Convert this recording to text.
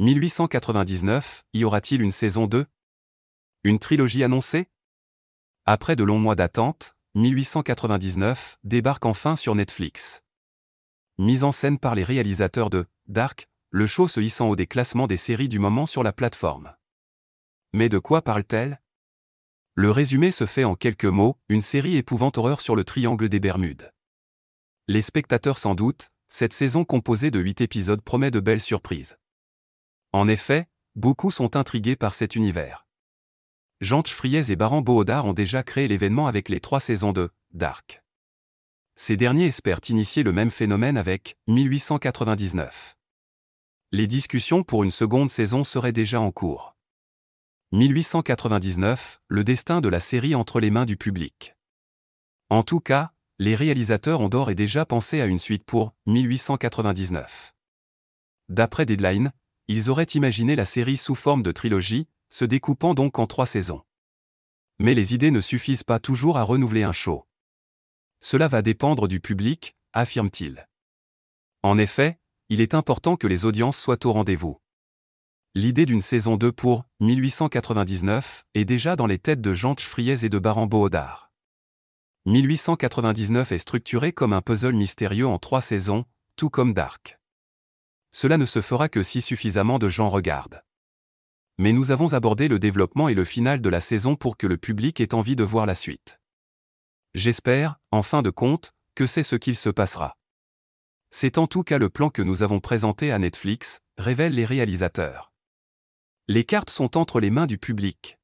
1899, y aura-t-il une saison 2 Une trilogie annoncée? Après de longs mois d'attente, 1899 débarque enfin sur Netflix. Mise en scène par les réalisateurs de Dark, le show se hissant au des classements des séries du moment sur la plateforme. Mais de quoi parle-t-elle? Le résumé se fait en quelques mots, une série épouvante horreur sur le triangle des Bermudes. Les spectateurs s'en doutent, cette saison composée de 8 épisodes promet de belles surprises. En effet, beaucoup sont intrigués par cet univers. Jean Friez et Baran Bohodar ont déjà créé l'événement avec les trois saisons de Dark. Ces derniers espèrent initier le même phénomène avec 1899. Les discussions pour une seconde saison seraient déjà en cours. 1899, le destin de la série entre les mains du public. En tout cas, les réalisateurs ont d'ores et déjà pensé à une suite pour 1899. D'après Deadline, ils auraient imaginé la série sous forme de trilogie, se découpant donc en trois saisons. Mais les idées ne suffisent pas toujours à renouveler un show. Cela va dépendre du public, affirme-t-il. En effet, il est important que les audiences soient au rendez-vous. L'idée d'une saison 2 pour 1899 est déjà dans les têtes de Jean Friez et de Baran Bohodar. 1899 est structuré comme un puzzle mystérieux en trois saisons, tout comme Dark. Cela ne se fera que si suffisamment de gens regardent. Mais nous avons abordé le développement et le final de la saison pour que le public ait envie de voir la suite. J'espère, en fin de compte, que c'est ce qu'il se passera. C'est en tout cas le plan que nous avons présenté à Netflix, révèlent les réalisateurs. Les cartes sont entre les mains du public.